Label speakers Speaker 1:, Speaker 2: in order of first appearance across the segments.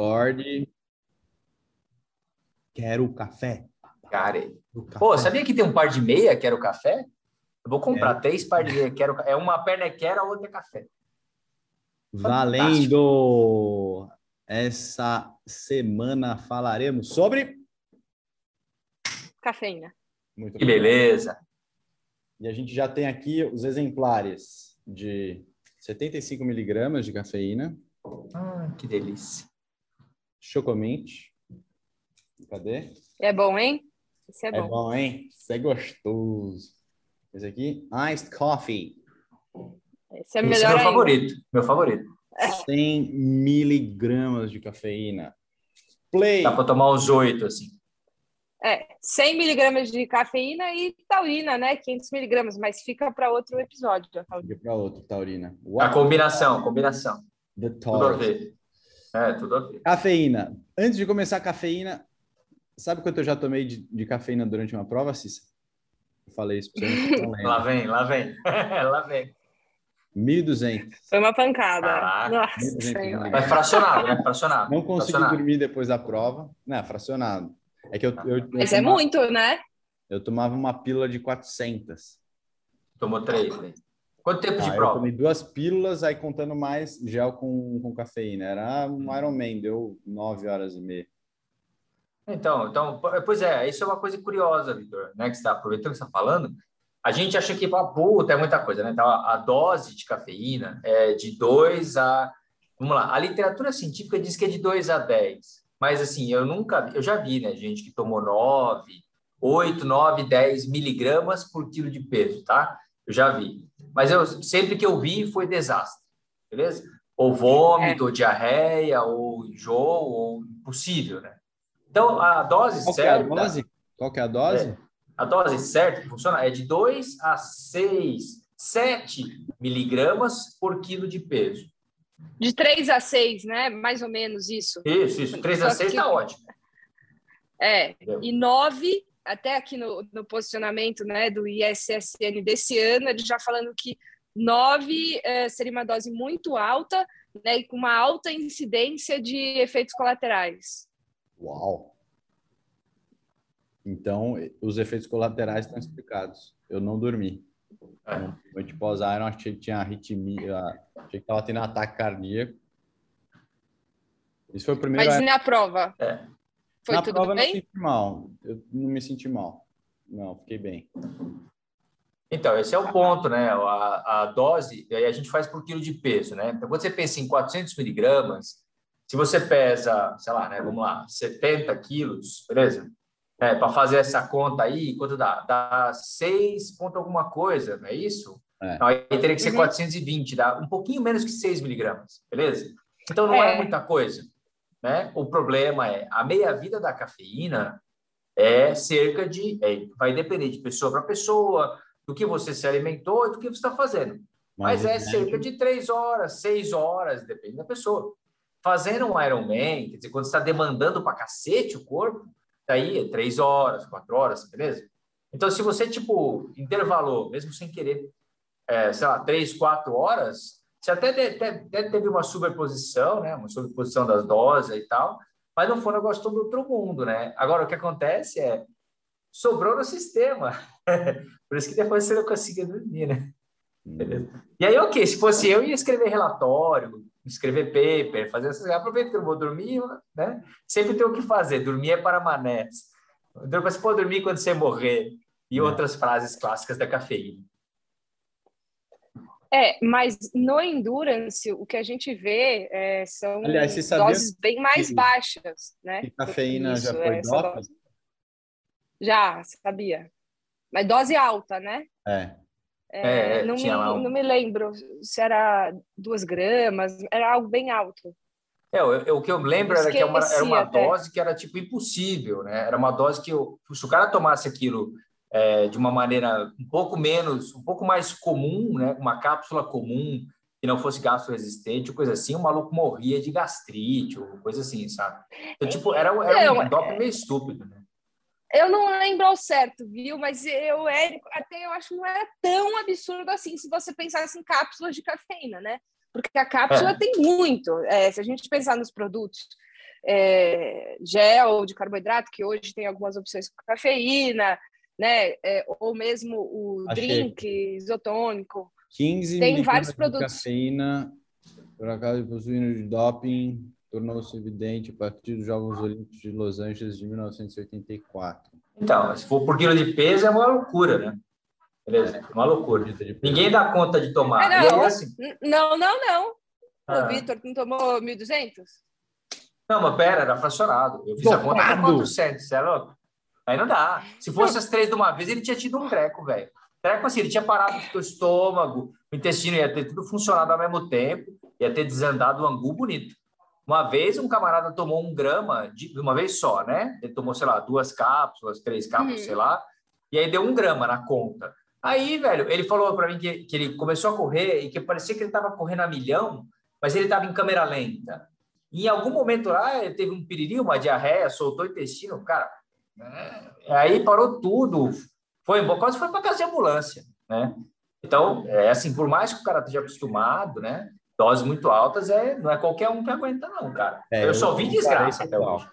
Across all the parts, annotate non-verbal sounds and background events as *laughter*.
Speaker 1: Acorde. Quero café.
Speaker 2: Cara, pô, sabia que tem um par de meia, quero café? Eu vou comprar
Speaker 1: É.
Speaker 2: três par de meia, quero É uma perna é quero, a outra é café.
Speaker 1: Valendo! Essa semana falaremos sobre.
Speaker 3: Cafeína.
Speaker 1: Muito
Speaker 2: Que
Speaker 1: bem.
Speaker 2: beleza.
Speaker 1: E a gente já tem aqui os exemplares de 75 miligramas de cafeína,
Speaker 2: Ah, que delícia.
Speaker 1: Chocomint. Cadê?
Speaker 3: É bom, hein? Esse é
Speaker 1: É
Speaker 3: bom.
Speaker 1: bom, hein? Isso é gostoso. Esse aqui, iced coffee.
Speaker 3: Esse é
Speaker 2: Esse é
Speaker 3: melhor
Speaker 2: meu
Speaker 3: ainda.
Speaker 2: favorito. Meu favorito. *laughs*
Speaker 1: 100 miligramas de cafeína. Play.
Speaker 2: Dá para tomar uns oito, assim.
Speaker 3: É, 100 miligramas de cafeína e taurina, né? 500 miligramas, mas fica para outro episódio. a taurina.
Speaker 1: Para outro, Taurina.
Speaker 2: A
Speaker 1: What
Speaker 2: combinação, combinação.
Speaker 1: the
Speaker 2: Tudo a
Speaker 1: Taurus.
Speaker 2: É, tudo a ver.
Speaker 1: Cafeína. Antes de começar a cafeína, sabe quanto eu já tomei de, de cafeína durante uma prova, Cissa? Eu falei isso para você, não *laughs*
Speaker 2: Lá vem, lá vem. *laughs* lá vem.
Speaker 1: 1.200.
Speaker 3: Foi uma pancada.
Speaker 2: Caraca.
Speaker 3: Nossa
Speaker 1: Muito bem,
Speaker 3: Senhora.
Speaker 2: Mas fracionado, né? Fracionado.
Speaker 1: Não consegui
Speaker 2: Fracionado.
Speaker 1: dormir depois da prova. Não, fracionado. É que eu, eu, eu,
Speaker 3: Mas é
Speaker 1: tomava,
Speaker 3: muito, né?
Speaker 1: eu tomava uma pílula de 400.
Speaker 2: Tomou três. né? Quanto tempo de
Speaker 1: Ah, eu
Speaker 2: prova?
Speaker 1: tomei duas pílulas, aí contando mais gel com, com cafeína. Era
Speaker 2: Hum.
Speaker 1: um Ironman, deu nove horas e meia.
Speaker 2: Então, então, pois é, isso é uma coisa curiosa, Vitor, né? Que você está aproveitando que você está falando. A gente acha que, ah, puta, é muita coisa, né? Então, a, a dose de cafeína é de 2 a. Vamos lá, a literatura científica diz que é de 2 a 10. Mas, assim, eu nunca. Eu já vi, né? Gente que tomou 9, 8, 9, 10 miligramas por quilo de peso, tá? Eu já vi. Mas eu sempre que eu vi foi desastre, beleza? Ou vômito, ou diarreia, ou enjoo, ou impossível, né? Então, a dose
Speaker 1: Qual que é a
Speaker 2: certa.
Speaker 1: dose? Qual que é a dose?
Speaker 2: A dose certa que funciona é de 2 a 6, 7 miligramas por quilo de peso.
Speaker 3: De 3 a 6, né? Mais ou menos isso.
Speaker 2: Isso, isso. 3 a
Speaker 3: Só
Speaker 2: 6
Speaker 3: que-
Speaker 2: está ótimo.
Speaker 3: É.
Speaker 2: Entendeu?
Speaker 3: E 9, até aqui no, no posicionamento né, do ISSN desse ano, ele já falando que 9 eh, seria uma dose muito alta né, e com uma alta incidência de efeitos colaterais.
Speaker 1: Uau! Então, os efeitos colaterais estão explicados. Eu não dormi.
Speaker 2: É.
Speaker 1: Noite pós-Iron, achei que tinha arritmia, achei que estava tendo ataque cardíaco. Isso foi o primeiro
Speaker 3: Mas na prova?
Speaker 1: É.
Speaker 3: Foi
Speaker 1: Na
Speaker 3: tudo
Speaker 1: prova eu não
Speaker 3: bem?
Speaker 1: senti mal. Eu não me senti mal. Não, fiquei bem.
Speaker 2: Então, esse é o ponto, né? A, a dose, aí a gente faz por quilo de peso, né? Então, quando você pensa em 400 miligramas, se você pesa, sei lá, né? Vamos lá, 70 quilos, beleza? É, para fazer essa conta aí, quanto dá? Dá 6 ponto alguma coisa, não é isso?
Speaker 1: É.
Speaker 2: Não, aí teria que ser
Speaker 3: Uhum.
Speaker 2: 420, dá um pouquinho menos que 6 miligramas, beleza? Então, não é,
Speaker 3: É.
Speaker 2: muita coisa, né? O problema é, a meia-vida da cafeína é cerca de, é, vai depender de pessoa para pessoa, do que você se alimentou e do que você está fazendo. Mas, é
Speaker 1: o
Speaker 2: cerca de três horas, seis horas, depende da pessoa. Fazendo um Ironman, quer dizer, quando está demandando para cacete o corpo, daí é três horas, quatro horas, beleza? Então, se você, tipo, intervalou, mesmo sem querer, é, sei lá, três, quatro horas, você até, até, teve uma superposição, né? Uma superposição das doses e tal, mas não foi um negócio todo outro mundo, né? Agora, o que acontece é, sobrou no sistema. *laughs* Por isso que depois você não conseguia dormir, né? Beleza. E aí, ok, se fosse eu, ia escrever relatório, escrever paper, fazer essas coisas. Aproveita que eu vou dormir, né? Sempre tem o que fazer. Dormir é para manés. Você pode dormir quando você morrer. E
Speaker 1: É.
Speaker 2: outras frases clássicas da cafeína.
Speaker 3: É, mas no endurance, o que a gente vê é, são
Speaker 1: Aliás,
Speaker 3: doses bem mais
Speaker 1: que-
Speaker 3: baixas, né?
Speaker 1: E cafeína
Speaker 3: Isso,
Speaker 1: já foi
Speaker 3: essa
Speaker 1: doping?
Speaker 3: dose. Já, sabia. Mas dose alta, né?
Speaker 1: É.
Speaker 3: É,
Speaker 2: É,
Speaker 3: não, me,
Speaker 2: um-
Speaker 3: não me lembro se era duas gramas, era algo bem alto.
Speaker 2: É, o, o que eu lembro era que era uma, era uma dose que era tipo impossível, né? Era uma dose que eu, se o cara tomasse aquilo é, de uma maneira um pouco menos, um pouco mais comum, né? Uma cápsula comum que não fosse gastro resistente, coisa assim, o maluco morria de gastrite ou coisa assim, sabe? Então, tipo, era, era um doping meio estúpido, né?
Speaker 3: Eu não lembro ao certo, viu? Mas eu, Érico, até eu acho que não era tão absurdo assim se você pensasse em cápsulas de cafeína, né? Porque a cápsula
Speaker 2: É.
Speaker 3: tem muito. É, se a gente pensar nos produtos é, gel de carboidrato, que hoje tem algumas opções com cafeína, né? É, ou mesmo o Achei. drink isotônico.
Speaker 1: 15 tem vários produtos. cafeína, por acaso possuindo de doping, tornou-se evidente a partir dos Jogos Olímpicos de Los Angeles de 1984.
Speaker 2: Então, se for por quilo de peso, é uma loucura, né? Beleza? É uma loucura. Ninguém dá conta de tomar.
Speaker 3: É, não, assim... não, não, não. Ah. O Vitor não tomou 1.200?
Speaker 2: Não, mas pera, era fracionado. Eu fiz Topado. a conta para 400, você é louco? Aí não dá. Se fosse as três de uma vez, ele tinha tido um treco, velho. Treco assim, ele tinha parado o estômago, o intestino ia ter tudo funcionado ao mesmo tempo, ia ter desandado o angu bonito. Uma vez um camarada tomou um grama de uma vez só, né? Ele tomou, sei lá, duas cápsulas, três cápsulas, uhum. sei lá, e aí deu um grama na conta. Aí, velho, ele falou para mim que, que ele começou a correr e que parecia que ele estava correndo a milhão, mas ele estava em câmera lenta. E em algum momento lá, ele teve um piriri, uma diarreia, soltou o intestino, cara. Né? Aí parou tudo, foi quase foi para casa de ambulância, né? Então, é assim, por mais que o cara esteja acostumado, né? Doses muito altas, é, não é qualquer um que aguenta, não, cara. É, eu, só vi desgraça até hoje.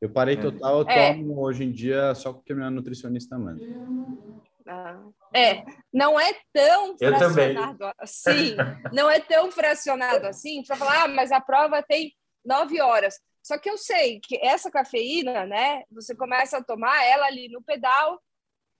Speaker 1: Eu parei é. total, eu é. tomo hoje em dia só porque minha nutricionista manda.
Speaker 3: Ah, é, não é tão fracionado assim, não é tão fracionado assim para falar, ah, mas a prova tem nove horas. Só que eu sei que essa cafeína, né, você começa a tomar ela ali no pedal,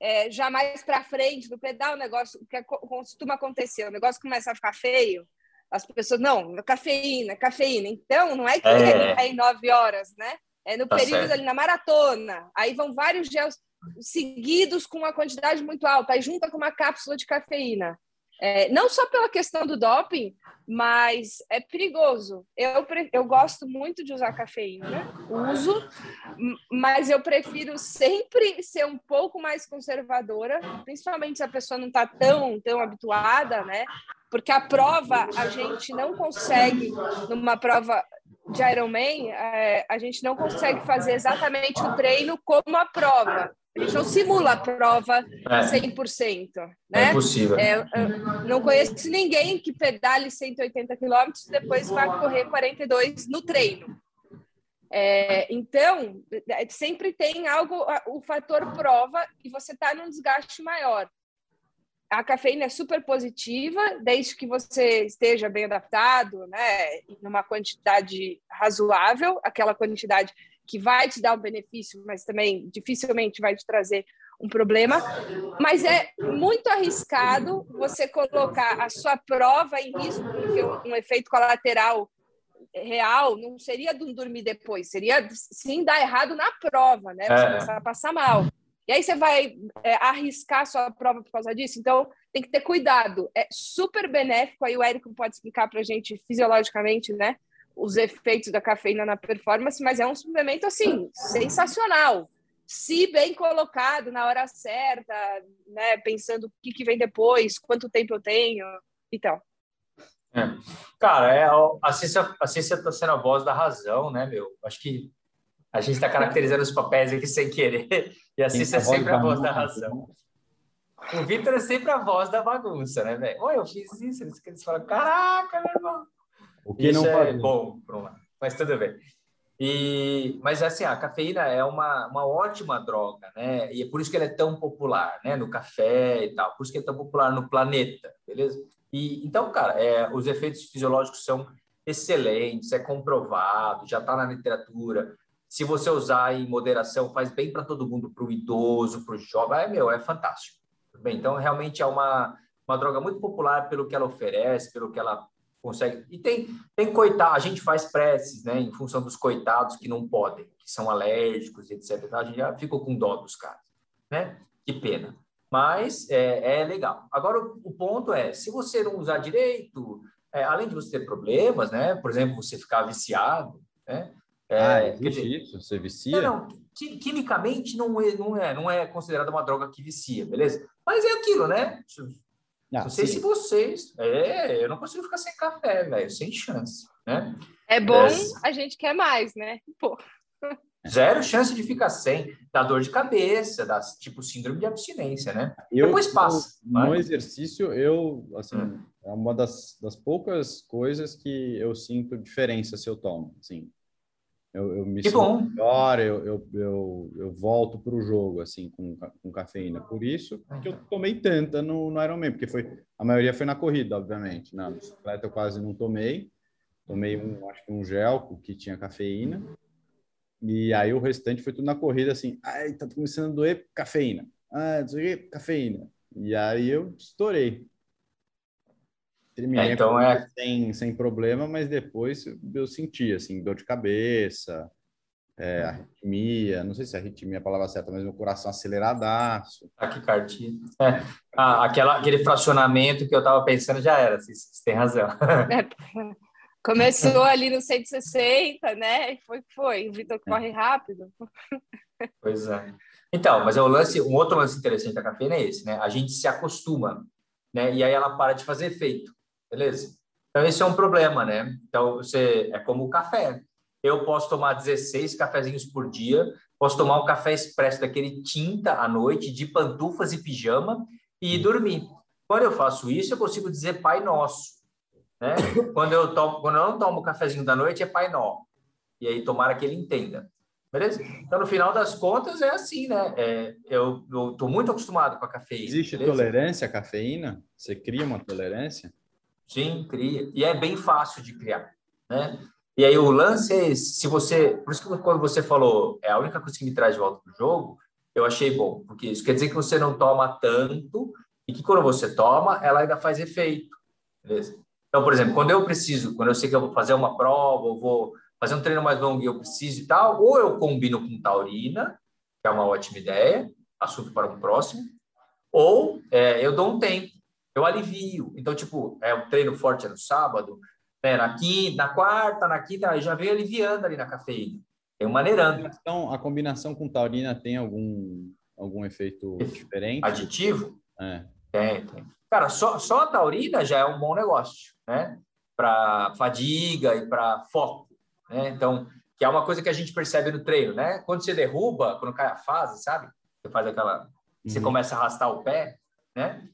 Speaker 3: é, já mais para frente do pedal, o negócio que costuma acontecer, o negócio começa a ficar feio, as pessoas, não, cafeína, cafeína. Então, não é que é, é em nove horas, né? É no tá período certo. ali na maratona. Aí vão vários gels seguidos com uma quantidade muito alta, aí junta com uma cápsula de cafeína. É, não só pela questão do doping, mas é perigoso. Eu, eu gosto muito de usar cafeína, né? uso, mas eu prefiro sempre ser um pouco mais conservadora, principalmente se a pessoa não está tão, tão habituada, né? Porque a prova, a gente não consegue, numa prova de Ironman, é, a gente não consegue fazer exatamente o treino como a prova. Não simula a prova é. 100%. Né?
Speaker 2: É impossível. É,
Speaker 3: não conheço ninguém que pedale 180 quilômetros e depois vai correr 42 no treino. É, então, é, sempre tem algo, o fator prova, e você está num desgaste maior. A cafeína é super positiva, desde que você esteja bem adaptado, né, numa quantidade razoável, aquela quantidade que vai te dar um benefício, mas também dificilmente vai te trazer um problema. Mas é muito arriscado você colocar a sua prova em risco, porque um, um efeito colateral real não seria de dormir depois, seria sim dar errado na prova, né? Você é. começar a passar mal. E aí você vai é, arriscar a sua prova por causa disso. Então, tem que ter cuidado. É super benéfico, aí o Érico pode explicar para a gente fisiologicamente, né? Os efeitos da cafeína na performance, mas é um suplemento assim sensacional. Se bem colocado na hora certa, né, pensando o que, que vem depois, quanto tempo eu tenho então.
Speaker 2: É. Cara, é, a ciência a ciência está sendo a voz da razão, né, meu? Acho que a gente está caracterizando os papéis aqui sem querer, e a ciência é sempre a voz da razão. O Vitor é sempre a voz da bagunça, né, velho? Oi, eu fiz isso, eles falam, caraca, meu irmão. O que Isso não é bom, mas tudo bem. E, mas assim, a cafeína é uma, uma ótima droga, né? E é por isso que ela é tão popular, né? No café e tal, por isso que é tão popular no planeta, beleza? E então, cara, é, os efeitos fisiológicos são excelentes, é comprovado, já está na literatura. Se você usar em moderação, faz bem para todo mundo, para o idoso, para o jovem, é meu, é fantástico. Bem, então realmente é uma uma droga muito popular pelo que ela oferece, pelo que ela consegue. E tem, tem coitado, a gente faz preces, né, em função dos coitados que não podem, que são alérgicos, etc. A gente já ficou com dó dos caras, né? Que pena. Mas é, é legal. Agora, o, o, ponto é, se você não usar direito, é, além de você ter problemas, né? Por exemplo, você ficar viciado, né?
Speaker 1: É, ah, é isso? Você vicia?
Speaker 2: Não, não, quimicamente não é, não, é, não é considerada uma droga que vicia, beleza? Mas é aquilo, né? Ah, não sei sim. se vocês. É, eu não consigo ficar sem café, velho, sem chance, né?
Speaker 3: É bom, é... a gente quer mais, né? Pô.
Speaker 2: Zero chance de ficar sem, dá dor de cabeça, dá tipo síndrome de abstinência, né? Eu, Depois passa.
Speaker 1: No, no exercício, eu, assim, hum. é uma das, das poucas coisas que eu sinto diferença se eu tomo, assim. Eu, eu me que sinto bom. melhor, eu, eu, eu, eu volto para o jogo, assim, com, com cafeína. Por isso que eu tomei tanta no, no Ironman, porque foi, a maioria foi na corrida, obviamente. Na bicicleta eu quase não tomei. Tomei um, acho que um gel que tinha cafeína. E aí o restante foi tudo na corrida, assim, ai, tá começando a doer cafeína. Ah, cafeína. E aí eu estourei. Terminei é, então é... sem, sem problema, mas depois eu senti, assim, dor de cabeça, é, arritmia, não sei se é arritmia é a palavra certa, mas meu coração aceleradaço.
Speaker 2: Taquicardia. É. Ah, aquela, aquele fracionamento que eu estava pensando já era, você, você tem razão. É,
Speaker 3: começou ali no 160, né? E foi foi. O Vitor é. corre rápido.
Speaker 2: Pois é. Então, mas é o lance, um outro lance interessante da cafeína é esse, né? A gente se acostuma, né? E aí ela para de fazer efeito. Beleza? Então, esse é um problema, né? Então, você é como o café. Eu posso tomar 16 cafezinhos por dia, posso tomar um café expresso daquele tinta à noite, de pantufas e pijama, e ir dormir. Quando eu faço isso, eu consigo dizer Pai Nosso. Né? Quando, eu tomo, quando eu não tomo o cafezinho da noite, é Pai Nó. E aí, tomara que ele entenda. Beleza? Então, no final das contas, é assim, né? É, eu estou muito acostumado com a cafeína.
Speaker 1: Existe beleza? tolerância à cafeína? Você cria uma tolerância?
Speaker 2: Sim, cria. E é bem fácil de criar, né? E aí o lance é esse, se você... Por isso que quando você falou, é a única coisa que me traz de volta para o jogo, eu achei bom, porque isso quer dizer que você não toma tanto e que quando você toma, ela ainda faz efeito, beleza? Então, por exemplo, quando eu preciso, quando eu sei que eu vou fazer uma prova, ou vou fazer um treino mais longo e eu preciso e tal, ou eu combino com taurina, que é uma ótima ideia, assunto para o próximo, ou é, eu dou um tempo eu alivio. Então, tipo, é o treino forte é no sábado, né, na quinta, na quarta, na quinta, aí já vem aliviando ali na cafeína. Tem maneirando.
Speaker 1: Então, a combinação com taurina tem algum, algum efeito diferente?
Speaker 2: Aditivo? É. Tem, tem. Cara, só, só a taurina já é um bom negócio, né? Para fadiga e para foco, né? Então, que é uma coisa que a gente percebe no treino, né? Quando você derruba, quando cai a fase, sabe? Você faz aquela... Uhum. Você começa a arrastar o pé, né?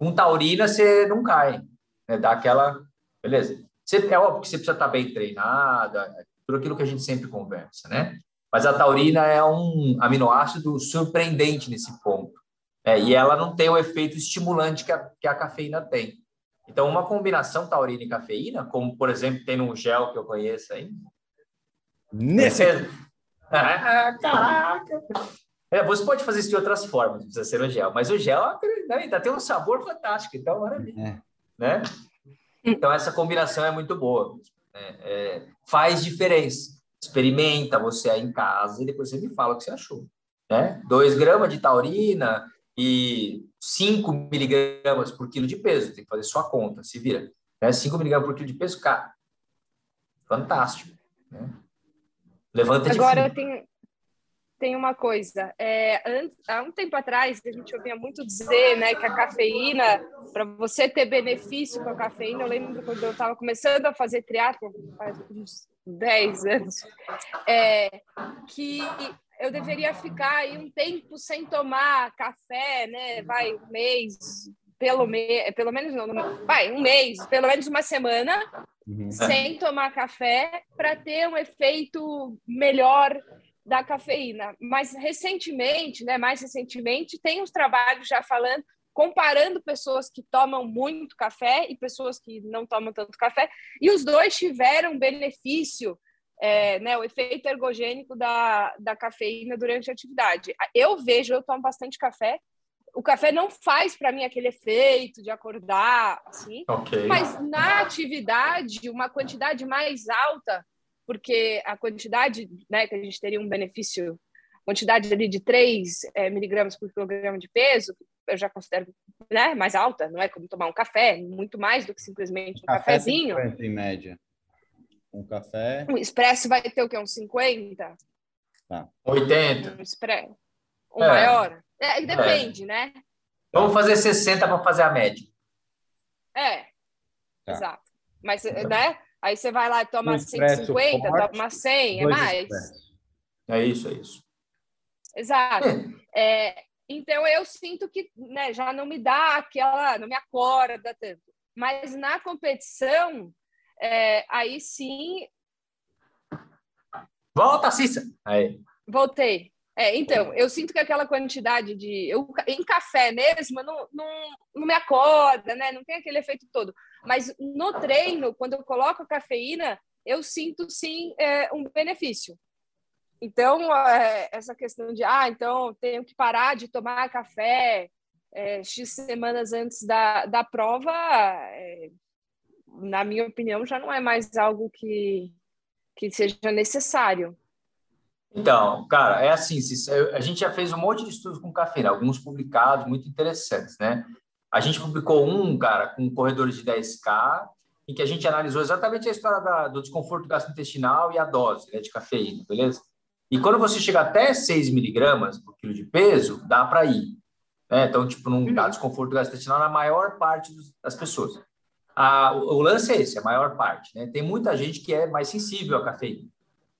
Speaker 2: Com taurina, você não cai. Né? Dá aquela... Beleza. Você, é óbvio que você precisa estar bem treinada, tudo aquilo que a gente sempre conversa, né? Mas a taurina é um aminoácido surpreendente nesse ponto. É, e ela não tem o efeito estimulante que a, que a cafeína tem. Então, uma combinação taurina e cafeína, como, por exemplo, tem no gel que eu conheço aí.
Speaker 1: Nesse...
Speaker 2: Ah, *laughs* caraca! É, você pode fazer isso de outras formas, precisa ser no gel, mas o gel né, ainda tem um sabor fantástico, então maravilha. É. Né? Então essa combinação é muito boa. Né? É, faz diferença. Experimenta você aí em casa e depois você me fala o que você achou. Né? 2 gramas de taurina e 5 miligramas por quilo de peso. Tem que fazer sua conta, se vira. Né? 5 miligramas por quilo de peso, cara. Fantástico. Né? Levanta
Speaker 3: Agora eu tenho, tem uma coisa. É, há um tempo atrás, a gente ouvia muito dizer né, que a cafeína, para você ter benefício com a cafeína, eu lembro quando eu estava começando a fazer triatlo, faz uns 10 anos, é, que eu deveria ficar aí um tempo sem tomar café, né? Vai um mês, pelo, me, pelo menos não, vai um mês, pelo menos uma semana, uhum. sem tomar café, para ter um efeito melhor da cafeína. Mas recentemente, né, mais recentemente, tem uns trabalhos já falando, comparando pessoas que tomam muito café e pessoas que não tomam tanto café, e os dois tiveram benefício, é, né, o efeito ergogênico da, da cafeína durante a atividade. Eu vejo, eu tomo bastante café, o café não faz para mim aquele efeito de acordar, assim, okay. mas na atividade, uma quantidade mais alta porque a quantidade, né, que a gente teria um benefício, quantidade ali de 3 é, miligramas por quilograma de peso, eu já considero né, mais alta, não é como tomar um café, muito mais do que simplesmente um café cafezinho.
Speaker 1: em média. Um café.
Speaker 3: Um expresso vai ter o quê? Uns 50?
Speaker 2: Tá. 80.
Speaker 3: Um expresso. Um é. maior. É, depende, é. né?
Speaker 2: Vamos fazer 60 para fazer a média.
Speaker 3: É. Tá. Exato. Mas, né? Aí você vai lá e toma um 150, forte, toma 100, é mais.
Speaker 2: É isso, é isso.
Speaker 3: Exato. É, então eu sinto que né, já não me dá aquela, não me acorda tanto. Mas na competição, é, aí sim
Speaker 2: Volta, Cissa! Aí.
Speaker 3: Voltei. É, então, eu sinto que aquela quantidade de. Eu, em café mesmo, não, não, não me acorda, né? Não tem aquele efeito todo. Mas no treino, quando eu coloco a cafeína, eu sinto sim é, um benefício. Então, é, essa questão de, ah, então tenho que parar de tomar café é, X semanas antes da, da prova, é, na minha opinião, já não é mais algo que, que seja necessário.
Speaker 2: Então, cara, é assim, a gente já fez um monte de estudos com cafeína, alguns publicados, muito interessantes, né? A gente publicou um, cara, com corredores de 10K, em que a gente analisou exatamente a história da, do desconforto gastrointestinal e a dose né, de cafeína, beleza? E quando você chega até 6 miligramas por quilo de peso, dá para ir. Né? Então, tipo, não dá uhum. desconforto gastrointestinal na maior parte das pessoas. A, o, o, lance é esse, a maior parte. Né? Tem muita gente que é mais sensível à cafeína.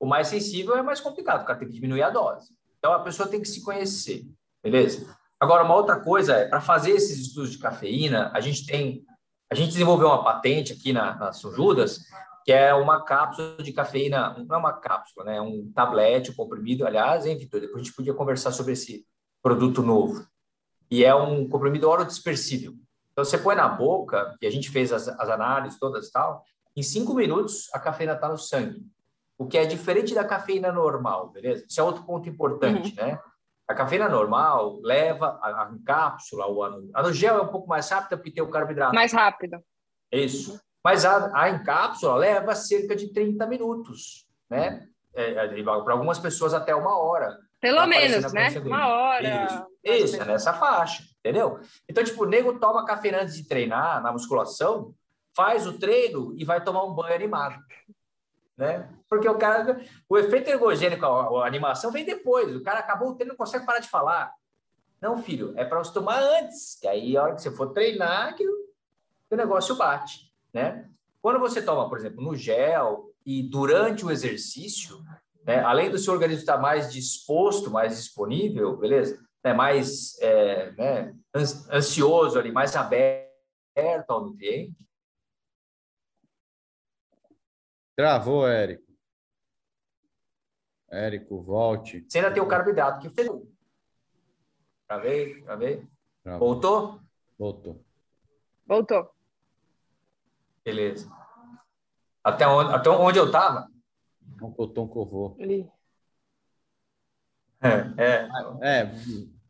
Speaker 2: O mais sensível é mais complicado, o cara tem que diminuir a dose. Então, a pessoa tem que se conhecer, beleza? Agora, uma outra coisa é, para fazer esses estudos de cafeína, a gente tem, a gente desenvolveu uma patente aqui na, na Judas, que é uma cápsula de cafeína, não é uma cápsula, né? É um tablete, um comprimido, aliás, hein, Vitor? Depois a gente podia conversar sobre esse produto novo. E é um comprimido dispersível. Então, você põe na boca, e a gente fez as, as análises todas e tal, em cinco minutos a cafeína está no sangue o que é diferente da cafeína normal, beleza? Isso é outro ponto importante, uhum. né? A cafeína normal leva a, a cápsula ou a, a no gel é um pouco mais rápida porque tem o carboidrato.
Speaker 3: Mais rápido.
Speaker 2: Isso. Mas a, a em cápsula leva cerca de 30 minutos, né? É, é, para algumas pessoas até uma hora.
Speaker 3: Pelo menos, né? Uma hora.
Speaker 2: Isso, Isso é nessa faixa, entendeu? Então, tipo, o nego toma cafeína antes de treinar na musculação, faz o treino e vai tomar um banho animado né? Porque o cara, o efeito ergogênico, a, a, animação vem depois. O cara acabou o treino, não consegue parar de falar. Não, filho, é para você tomar antes, que aí a hora que você for treinar, que o, negócio bate, né? Quando você toma, por exemplo, no gel e durante o exercício, né, além do seu organismo estar mais disposto, mais disponível, beleza? Né, mais é, né, ansioso ali, mais aberto ao nutriente,
Speaker 1: Travou, Érico. Érico, volte.
Speaker 2: Você ainda tem o carboidrato que fez. Travei, travei. Travou. Voltou?
Speaker 1: Voltou.
Speaker 3: Voltou.
Speaker 2: Beleza. Até onde, até onde eu estava?
Speaker 1: Um cotão covô.
Speaker 2: É, é.
Speaker 1: é.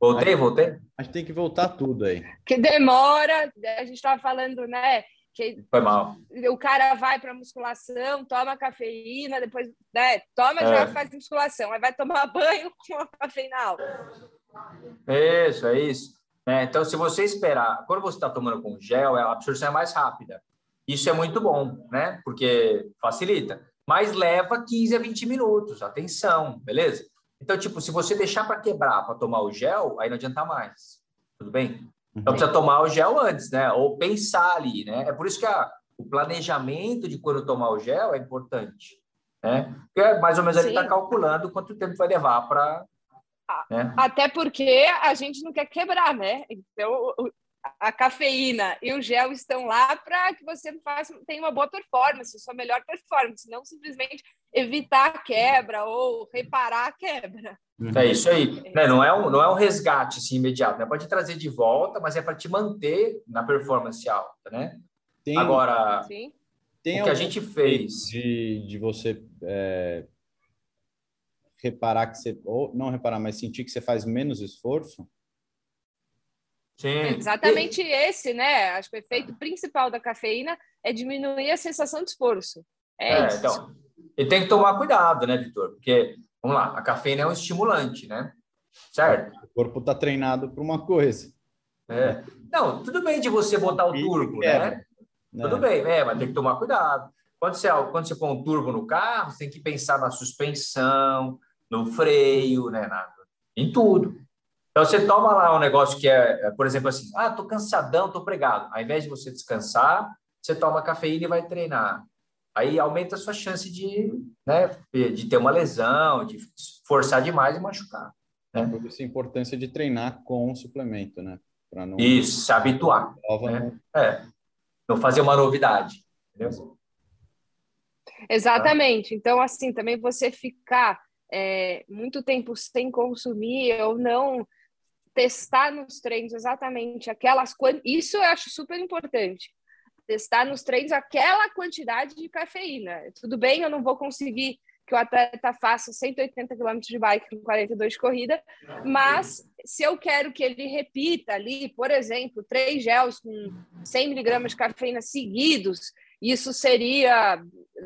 Speaker 2: Voltei, voltei?
Speaker 1: A gente tem que voltar tudo aí.
Speaker 3: Que demora, a gente estava falando, né? Que
Speaker 2: Foi mal.
Speaker 3: O cara vai para musculação, toma cafeína, depois né, toma, é. já faz musculação, aí vai tomar *laughs* banho com a cafeína alta.
Speaker 2: Isso, é isso. É, então, se você esperar, quando você está tomando com gel, a absorção é mais rápida. Isso é muito bom, né? Porque facilita. Mas leva 15 a 20 minutos, atenção, beleza? Então, tipo, se você deixar para quebrar para tomar o gel, aí não adianta mais. Tudo bem? Então precisa tomar o gel antes, né? Ou pensar ali, né? É por isso que a, o planejamento de quando tomar o gel é importante, né? Porque é mais ou menos Sim. ele está calculando quanto tempo vai levar para.
Speaker 3: Né? Até porque a gente não quer quebrar, né? Então a cafeína e o gel estão lá para que você faça, tenha uma boa performance, sua melhor performance, não simplesmente evitar a quebra ou reparar a quebra.
Speaker 2: É isso aí. Né? Não, é um, não é um resgate assim, imediato, né? pode trazer de volta, mas é para te manter na performance alta. Né? Tem, Agora, sim.
Speaker 1: tem
Speaker 2: o que a gente fez.
Speaker 1: De, de você é, reparar que você. Ou não reparar, mas sentir que você faz menos esforço.
Speaker 3: Sim. É exatamente e... esse, né? Acho que o efeito principal da cafeína é diminuir a sensação de esforço. É, é isso. Então,
Speaker 2: e tem que tomar cuidado, né, Vitor? Porque, vamos lá, a cafeína é um estimulante, né? Certo?
Speaker 1: O corpo está treinado para uma coisa.
Speaker 2: É. Não, tudo bem de você botar o turbo, né? É. Tudo bem, é, mas tem que tomar cuidado. Quando você, quando você põe um turbo no carro, você tem que pensar na suspensão, no freio, né? Na, em tudo. Então, você toma lá um negócio que é, é por exemplo, assim, ah, tô cansadão, tô pregado. Ao invés de você descansar, você toma cafeína e vai treinar. Aí aumenta a sua chance de, né, de ter uma lesão, de forçar demais e machucar. Né?
Speaker 1: Por isso a importância de treinar com o suplemento, né?
Speaker 2: Não... Isso, se habituar. Né? É, não fazer uma novidade. Entendeu?
Speaker 3: Exatamente. Então, assim, também você ficar é, muito tempo sem consumir ou não testar nos treinos exatamente aquelas isso eu acho super importante testar nos treinos aquela quantidade de cafeína. Tudo bem eu não vou conseguir que o atleta faça 180 km de bike com 42 de corrida mas se eu quero que ele repita ali por exemplo três gels com 100 miligramas de cafeína seguidos isso seria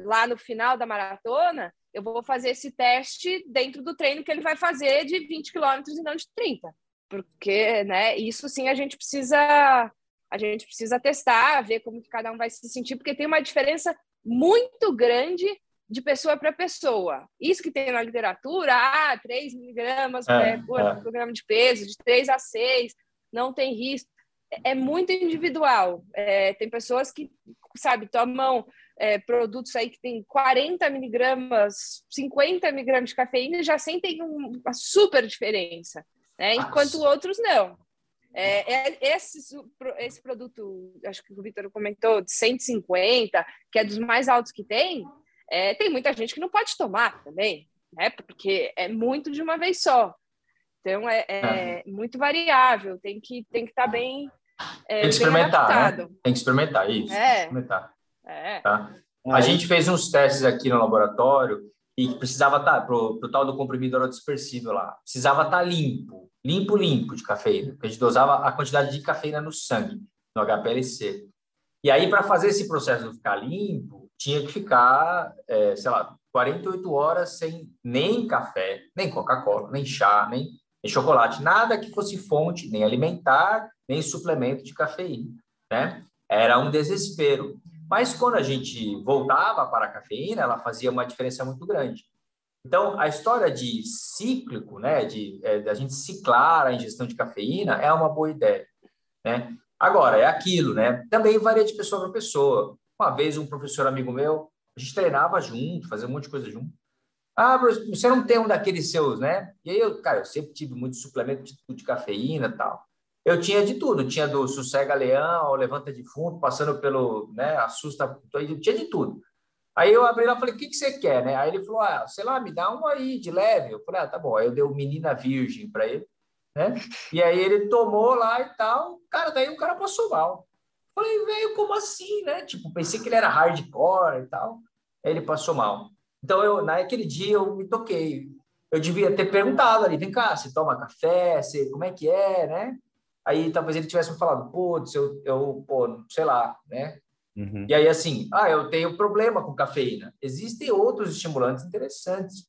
Speaker 3: lá no final da maratona eu vou fazer esse teste dentro do treino que ele vai fazer de 20 quilômetros e não de 30 porque, né, isso sim a gente precisa a gente precisa testar, ver como que cada um vai se sentir, porque tem uma diferença muito grande de pessoa para pessoa. Isso que tem na literatura, ah, 3 miligramas é, por é. programa de peso, de 3 a 6, não tem risco. É, é muito individual. É, tem pessoas que, sabe, tomam é, produtos aí que tem 40 miligramas, 50 miligramas de cafeína e já sentem uma super diferença né? enquanto outros não. É, é, esse, esse produto, acho que o Vitor comentou, de 150, que é dos mais altos que tem, é, tem muita gente que não pode tomar também, né? porque é muito de uma vez só. Então, é, é muito variável, tem que tem que estar tá bem.
Speaker 2: É, tem que experimentar, né? Tem que experimentar, isso. É. Experimentar. É. Tá? A gente fez uns testes aqui no laboratório e que precisava estar, tá, para o tal do comprimido orodispersível lá, precisava estar tá limpo, limpo, limpo de cafeína, porque a gente dosava a quantidade de cafeína no sangue, no HPLC. E aí, para fazer esse processo ficar limpo, tinha que ficar, é, sei lá, 48 horas sem nem café, nem Coca-Cola, nem chá, nem, nem chocolate, nada que fosse fonte, nem alimentar, nem suplemento de cafeína, né? Era um desespero. Mas quando a gente voltava para a cafeína, ela fazia uma diferença muito grande. Então, a história de cíclico, né, de, é, de a gente ciclar a ingestão de cafeína é uma boa ideia, né? Agora, é aquilo, né? Também varia de pessoa para pessoa. Uma vez, um professor amigo meu, a gente treinava junto, fazia um monte de coisa junto. Ah, você não tem um daqueles seus, né? E aí, eu, cara, eu sempre tive muito suplemento de, de cafeína e tal eu tinha de tudo, tinha do sossega leão, levanta de fundo, passando pelo, né, assusta, tinha de tudo. Aí eu abri lá e falei, o que, que você quer, né? Aí ele falou, ah, sei lá, me dá um aí de leve. Eu falei, ah, tá bom. Aí eu dei o menina virgem para ele, né? E aí ele tomou lá e tal. Cara, daí o cara passou mal. Falei, velho, como assim, né? Tipo, pensei que ele era hardcore e tal. Aí ele passou mal. Então, eu, naquele dia eu me toquei. Eu devia ter perguntado ali, vem cá, você toma café? Você, como é que é, né? Aí talvez ele tivesse me falado, putz, eu, eu pô, sei lá, né? Uhum. E aí, assim, ah, eu tenho problema com cafeína. Existem outros estimulantes interessantes.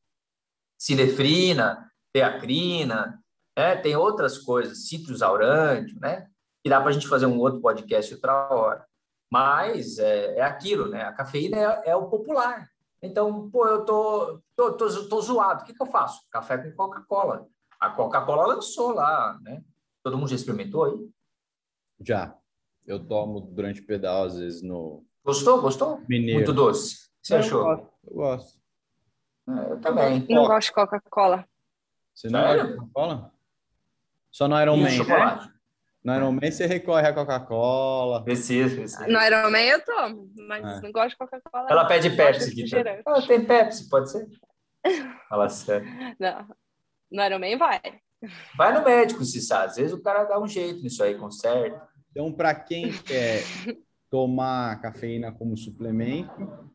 Speaker 2: Cinefrina, teacrina, né? tem outras coisas, citrus aurândio, né? Que dá para a gente fazer um outro podcast outra hora. Mas é, é aquilo, né? A cafeína é, é, o popular. Então, pô, eu tô, tô, tô, tô zoado. O que, que eu faço? Café com Coca-Cola. A Coca-Cola lançou lá, né? Todo mundo já experimentou aí?
Speaker 1: Já. Eu tomo durante o pedal, às vezes, no.
Speaker 2: Gostou? Gostou?
Speaker 1: Mineiro.
Speaker 2: Muito doce. Você eu
Speaker 1: achou? Gosto. Eu gosto.
Speaker 2: É, eu também.
Speaker 3: Não gosto de Coca-Cola.
Speaker 1: Você não gosta de Coca-Cola? Só no Iron Man. Chocolate. Né? No Iron Man você recorre a Coca-Cola.
Speaker 2: Preciso, preciso.
Speaker 3: No Iron Man eu tomo, mas é. não gosto de Coca-Cola.
Speaker 2: Ela pede Pepsi aqui. Ah, tem Pepsi, pode ser? *laughs* Fala sério.
Speaker 3: Não. No Iron Man vai.
Speaker 2: Vai no médico, se sabe. Às vezes o cara dá um jeito nisso aí, conserta.
Speaker 1: Então, para quem quer tomar cafeína como suplemento,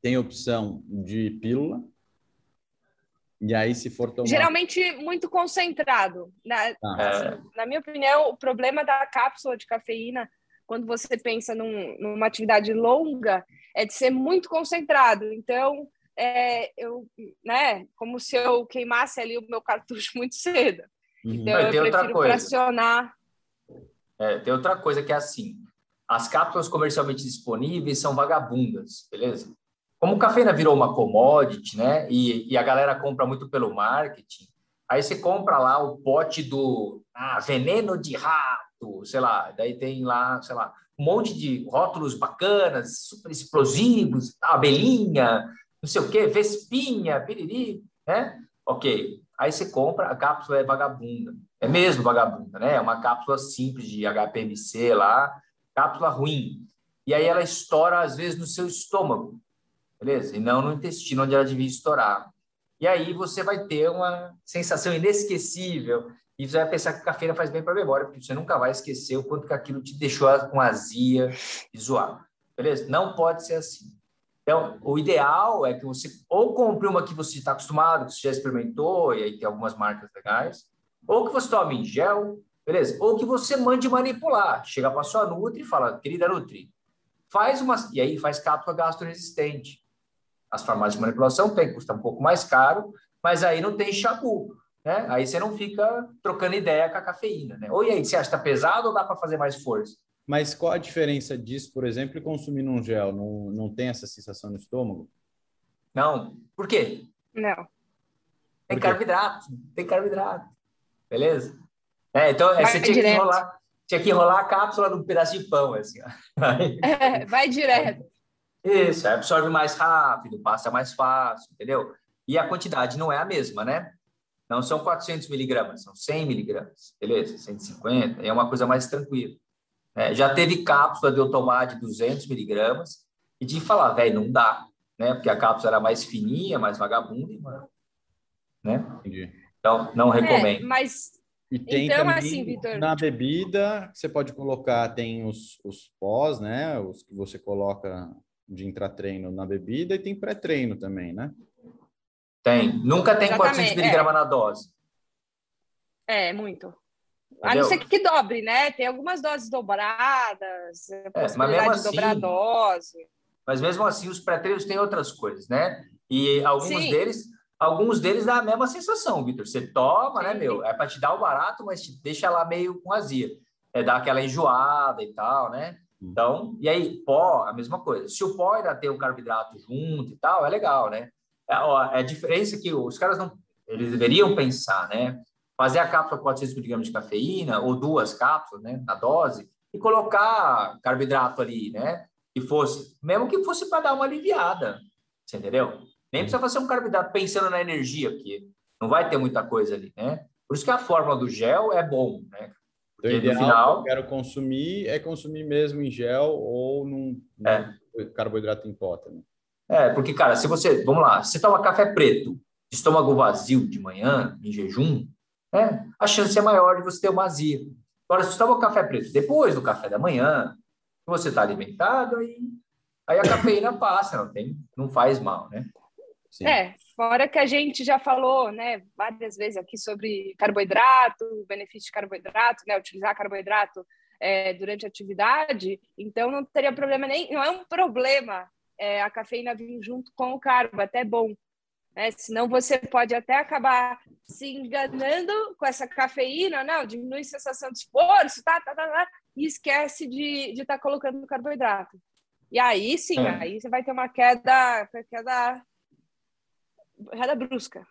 Speaker 1: tem opção de pílula. E aí, se for tomar.
Speaker 3: Geralmente muito concentrado. Na, ah. na minha opinião, o problema da cápsula de cafeína, quando você pensa num, numa atividade longa, é de ser muito concentrado. Então, é, eu, né, como se eu queimasse ali o meu cartucho *laughs* muito cedo. Uhum. Então, eu prefiro fracionar.
Speaker 2: É, tem outra coisa que é assim, as cápsulas comercialmente disponíveis são vagabundas, beleza? Como o cafeína virou uma commodity, né, e, e a galera compra muito pelo marketing, aí você compra lá o pote do ah, veneno de rato, sei lá, daí tem lá, sei lá, um monte de rótulos bacanas, super explosivos, abelhinha, não sei o quê, vespinha, piriri, né? Ok. Aí você compra, a cápsula é vagabunda. É mesmo vagabunda, né? É uma cápsula simples de HPMC lá, cápsula ruim. E aí ela estoura, às vezes, no seu estômago. beleza? E não no intestino, onde ela devia estourar. E aí você vai ter uma sensação inesquecível e você vai pensar que cafeína faz bem para a memória, porque você nunca vai esquecer o quanto que aquilo te deixou com azia e zoado. Beleza? Não pode ser assim. Então, o ideal é que você ou compre uma que você está acostumado, que você já experimentou, e aí tem algumas marcas legais, ou que você tome em gel, beleza? Ou que você mande manipular. Chega para sua Nutri e fala, querida Nutri, faz uma... E aí faz cápsula gastroresistente. As farmácias de manipulação tem, custa um pouco mais caro, mas aí não tem chabu. Né? Aí você não fica trocando ideia com a cafeína, né? Ou e aí, você acha que tá pesado ou dá para fazer mais força?
Speaker 1: Mas qual a diferença disso, por exemplo, e consumir num gel? Não, não tem essa sensação no estômago?
Speaker 2: Não. Por quê?
Speaker 3: Não.
Speaker 2: Tem carboidrato, tem carboidrato. Beleza? É, então, é, você tinha que, enrolar, tinha que enrolar a cápsula num pedaço de pão, assim. *laughs*
Speaker 3: É, vai direto.
Speaker 2: Isso, absorve mais rápido, passa mais fácil, entendeu? E a quantidade não é a mesma, né? Não são 400 miligramas, são 100 miligramas, beleza? 150, é uma coisa mais tranquila. É, já teve cápsula de eu tomar de 200 miligramas e de falar, velho, não dá, né? Porque a cápsula era mais fininha, mais vagabunda, né? Entendi. Então, não é, recomendo.
Speaker 3: É, mas
Speaker 1: e tem então, também assim, Victor... na bebida, você pode colocar, tem os, os pós, né? Os que você coloca de intratreino na bebida e tem pré-treino também, né?
Speaker 2: Tem. Nunca tem Exatamente, 400 miligramas é. na dose.
Speaker 3: É, muito. Entendeu? A não ser que dobre, né? Tem algumas doses dobradas, é, mas mesmo assim, de dobrar a dose.
Speaker 2: Mas mesmo assim, os pré-treinos têm outras coisas, né? E alguns Sim. deles, alguns deles dá a mesma sensação, Vitor. Você toma, né, Sim. né, meu? É para te dar o barato, mas te deixa lá meio com azia. É dar aquela enjoada e tal, né? Hum. Então, e aí, pó, a mesma coisa. Se o pó ainda tem o carboidrato junto e tal, é legal, né? É, ó, é a diferença que os caras não, eles deveriam pensar, né? Fazer a cápsula com 400 miligramas de cafeína ou duas cápsulas, né, na dose e colocar carboidrato ali, né? Que fosse, mesmo que fosse para dar uma aliviada, você entendeu? Nem precisa fazer um carboidrato pensando na energia, porque não vai ter muita coisa ali, né? Por isso que a fórmula do gel é bom, né?
Speaker 1: Porque então, no final que eu quero consumir é consumir mesmo em gel ou num, num é. carboidrato em pó também.
Speaker 2: É, porque, cara, se você, vamos lá, se toma café preto, estômago vazio de manhã, em jejum, né, a chance é maior de você ter uma azia. Agora, se você toma café preto depois do café da manhã, você está alimentado, aí, aí a cafeína *laughs* passa, não, tem, não faz mal, né?
Speaker 3: Sim. É, fora que a gente já falou, né, várias vezes aqui sobre carboidrato, benefício de carboidrato, né, utilizar carboidrato é, durante a atividade, então não teria problema nem, não é um problema é, a cafeína vir junto com o carbo, até bom. Né? Senão você pode até acabar se enganando com essa cafeína, não, diminui a sensação de esforço, tá, tá, tá, tá e esquece de estar tá colocando carboidrato. E aí sim, é. aí você vai ter uma queda, queda, queda brusca.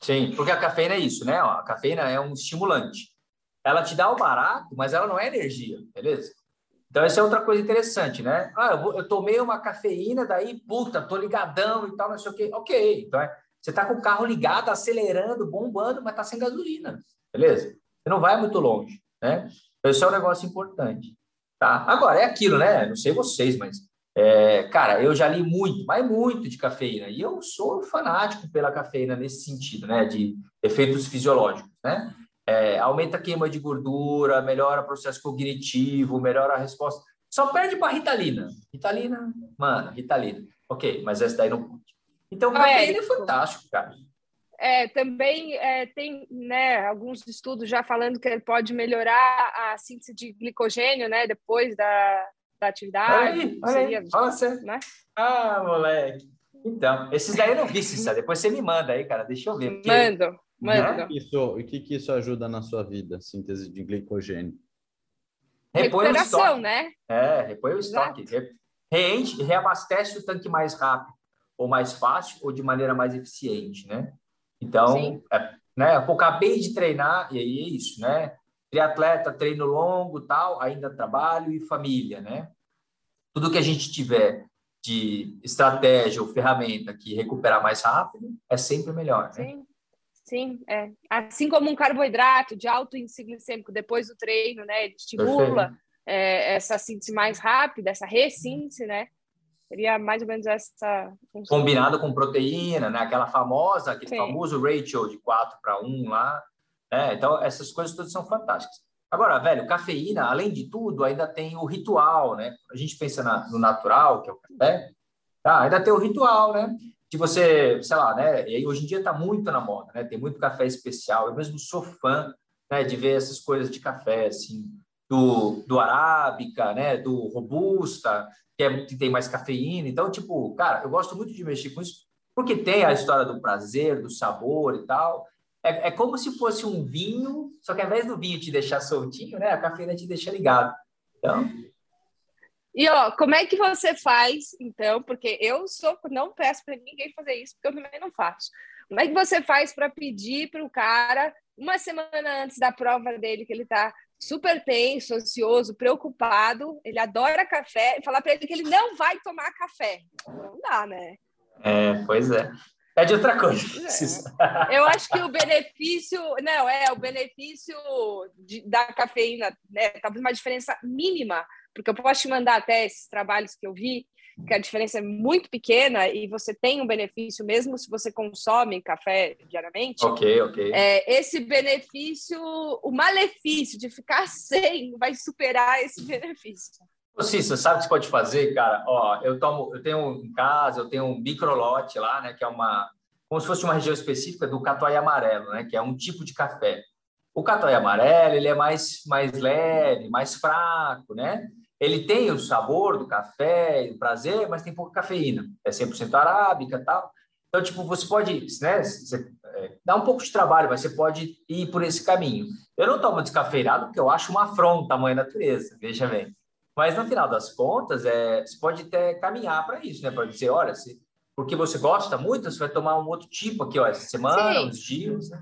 Speaker 2: Sim, porque a cafeína é isso, né? A cafeína é um estimulante. Ela te dá o barato, mas ela não é energia, beleza? Então, essa é outra coisa interessante, né? Ah, eu, eu, tomei uma cafeína, daí, puta, tô ligadão e tal, não sei o quê. Ok, então é, você tá com o carro ligado, acelerando, bombando, mas tá sem gasolina, beleza? Você não vai muito longe, né? Então, esse é um negócio importante, tá? Agora, é aquilo, né? Não sei vocês, mas, é, cara, eu já li muito, mas muito de cafeína, e eu sou fanático pela cafeína nesse sentido, né? De efeitos fisiológicos, né? É, aumenta a queima de gordura, melhora o processo cognitivo, melhora a resposta. Só perde para Ritalina. Ritalina, mano, Ritalina. Ok, mas essa daí não pode. Então, ah, é, é fantástico, cara.
Speaker 3: É, também é, tem né, alguns estudos já falando que ele pode melhorar a síntese de glicogênio né, depois da, da atividade.
Speaker 2: Olha aí, olha aí. Olha você. Né? Ah, moleque. Então, esses daí eu não vi, Cissa. *laughs* Depois você me manda aí, cara. Deixa eu ver.
Speaker 3: Porque... Mando.
Speaker 1: Manda. O que, isso, o que, que isso ajuda na sua vida, síntese de glicogênio?
Speaker 2: Repõe o estoque. né? É, repõe o estoque. Reenche, reabastece o tanque mais rápido, ou mais fácil, ou de maneira mais eficiente, né? Então, é, né? Eu acabei de treinar, e aí é isso, né? Triatleta, treino longo, tal, ainda trabalho e família, né? Tudo que a gente tiver de estratégia ou ferramenta que recuperar mais rápido é sempre melhor, né? Sim.
Speaker 3: Sim, é. Assim como um carboidrato de alto índice glicêmico depois do treino, né? Ele estimula é, essa síntese mais rápida, essa ressíntese, né? Seria mais ou menos essa
Speaker 2: função. Combinado com proteína, né? Aquela famosa, aquele Sim. famoso ratio de 4 para 1 lá. Né? Então, essas coisas todas são fantásticas. Agora, velho, cafeína, além de tudo, ainda tem o ritual, né? A gente pensa na, no natural, que é o café, tá? ainda tem o ritual, né? De você, sei lá, né? E hoje em dia está muito na moda, né? Tem muito café especial. Eu mesmo sou fã né, de ver essas coisas de café, assim, do, do arábica, né? Do robusta, que, é, que tem mais cafeína. Então, tipo, cara, eu gosto muito de mexer com isso, porque tem a história do prazer, do sabor e tal. É, é como se fosse um vinho, só que ao invés do vinho te deixar soltinho, né? A cafeína te deixa ligado. Então.
Speaker 3: E ó, como é que você faz, então? Porque eu sou, não peço para ninguém fazer isso, porque eu também não faço. Como é que você faz para pedir para o cara, uma semana antes da prova dele, que ele está super tenso, ansioso, preocupado, ele adora café, e falar para ele que ele não vai tomar café? Não dá, né?
Speaker 2: É, pois é. É de outra coisa.
Speaker 3: É. Eu acho que o benefício, não, é o benefício de, da cafeína, né? Talvez uma diferença mínima, porque eu posso te mandar até esses trabalhos que eu vi, que a diferença é muito pequena e você tem um benefício mesmo se você consome café diariamente.
Speaker 2: Ok, ok.
Speaker 3: É, esse benefício, o malefício de ficar sem vai superar esse benefício.
Speaker 2: Ô, Cícero, sabe o que você pode fazer, cara? Ó, eu tomo, eu tenho em casa, eu tenho um microlote lá, né, que é uma como se fosse uma região específica do catuai amarelo, né, que é um tipo de café. O catuai amarelo, ele é mais mais leve, mais fraco, né? Ele tem o sabor do café, o prazer, mas tem pouca cafeína. É 100% arábica, tal. Então, tipo, você pode, né, você, é, dá um pouco de trabalho, mas você pode ir por esse caminho. Eu não tomo descafeinado porque eu acho uma afronta à mãe natureza, veja bem. Mas no final das contas, é, você pode até caminhar para isso, né? Pode dizer, olha, se, porque você gosta muito, você vai tomar um outro tipo aqui, ó, essa semana, Sim. uns dias. Né?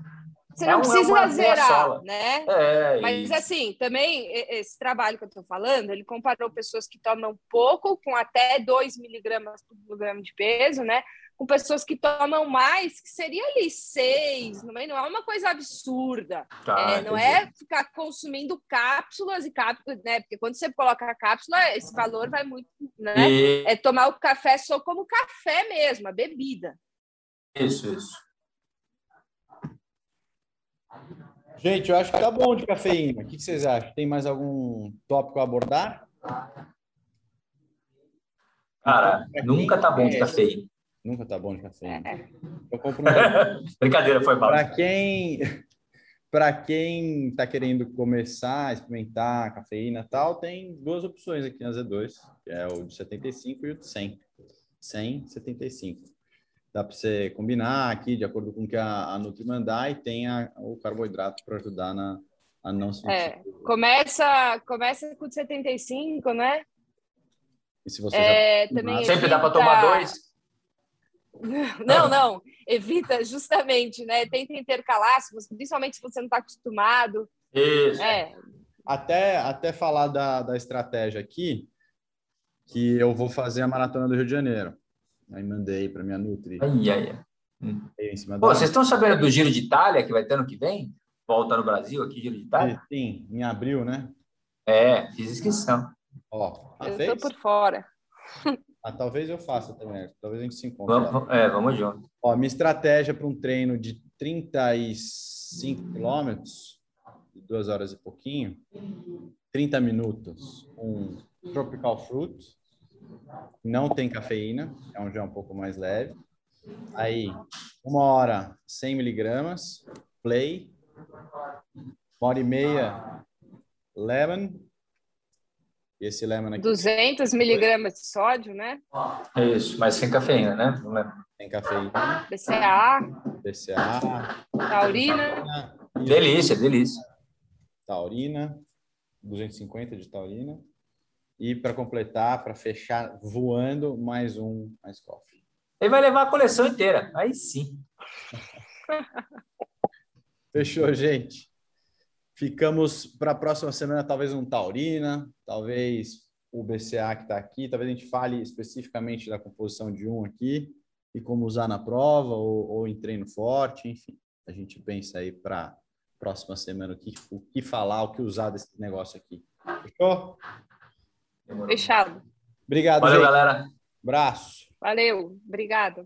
Speaker 3: Você não é precisa é zerar, né? É, Mas assim, também esse trabalho que eu estou falando, ele comparou pessoas que tomam pouco, com até 2 miligramas por quilograma de peso, né? com pessoas que tomam mais, que seria ali seis, não é, não é uma coisa absurda. Tá, é, não é ficar consumindo cápsulas e cápsulas, né? Porque quando você coloca a cápsula, esse valor vai muito, né? E... É tomar o café só como café mesmo, a bebida.
Speaker 2: Isso, isso.
Speaker 1: Gente, eu acho que tá bom de cafeína. O que vocês acham? Tem mais algum tópico a abordar?
Speaker 2: Cara, nunca tá bom de cafeína.
Speaker 1: Nunca tá bom de café. É.
Speaker 2: Eu compro um... *laughs* Brincadeira, foi mal.
Speaker 1: Para quem para quem está querendo começar a experimentar cafeína e tal, tem duas opções aqui na Z2, que é o de 75 e o de 100. 100, 75. Dá para você combinar aqui de acordo com o que a, a Nutri mandar e tem a, o carboidrato para ajudar na a não se
Speaker 3: é, começa começa com 75, né?
Speaker 2: E se você é, já... também sempre dá para tomar dois. *laughs*
Speaker 3: Não, não. Evita justamente, né? Tenta intercalar, principalmente se você não está acostumado.
Speaker 2: Isso.
Speaker 3: É.
Speaker 1: Até, até falar da, da estratégia aqui, que eu vou fazer a maratona do Rio de Janeiro. Aí mandei para minha Nutri.
Speaker 2: Ai, ai, ai. Hum. Pô, vocês estão sabendo do Giro de Itália que vai ter ano que vem? Volta no Brasil aqui, Giro de Itália?
Speaker 1: Sim, em abril, né?
Speaker 2: É, fiz inscrição.
Speaker 1: Ó,
Speaker 3: eu tô por fora. *laughs*
Speaker 1: Ah, talvez eu faça também. Talvez a gente se encontre.
Speaker 2: Vamos, é, vamos junto.
Speaker 1: Ó, minha estratégia para um treino de 35 quilômetros, duas horas e pouquinho, 30 minutos, um tropical fruit, não tem cafeína, é um já um pouco mais leve. Aí, uma hora, 100 miligramas, play, uma hora e meia, lemon, e esse lemon aqui.
Speaker 3: 200 miligramas de sódio, né?
Speaker 2: É isso, mas sem cafeína, né?
Speaker 1: Sem cafeína.
Speaker 3: BCA.
Speaker 1: BCA.
Speaker 3: Taurina.
Speaker 2: Delícia, delícia.
Speaker 1: Taurina. 250 de taurina. E para completar, para fechar voando, mais um mais coffee.
Speaker 2: Ele vai levar a coleção inteira. Aí sim. *laughs*
Speaker 1: Fechou, gente. Ficamos para a próxima semana, talvez um Taurina, talvez o BCA que está aqui, talvez a gente fale especificamente da composição de um aqui e como usar na prova ou, ou em treino forte, enfim. A gente pensa aí para a próxima semana o que, o que falar, o que usar desse negócio aqui. Fechou?
Speaker 3: Fechado.
Speaker 1: Obrigado,
Speaker 2: Valeu, gente. galera.
Speaker 1: Abraço.
Speaker 3: Valeu, obrigado.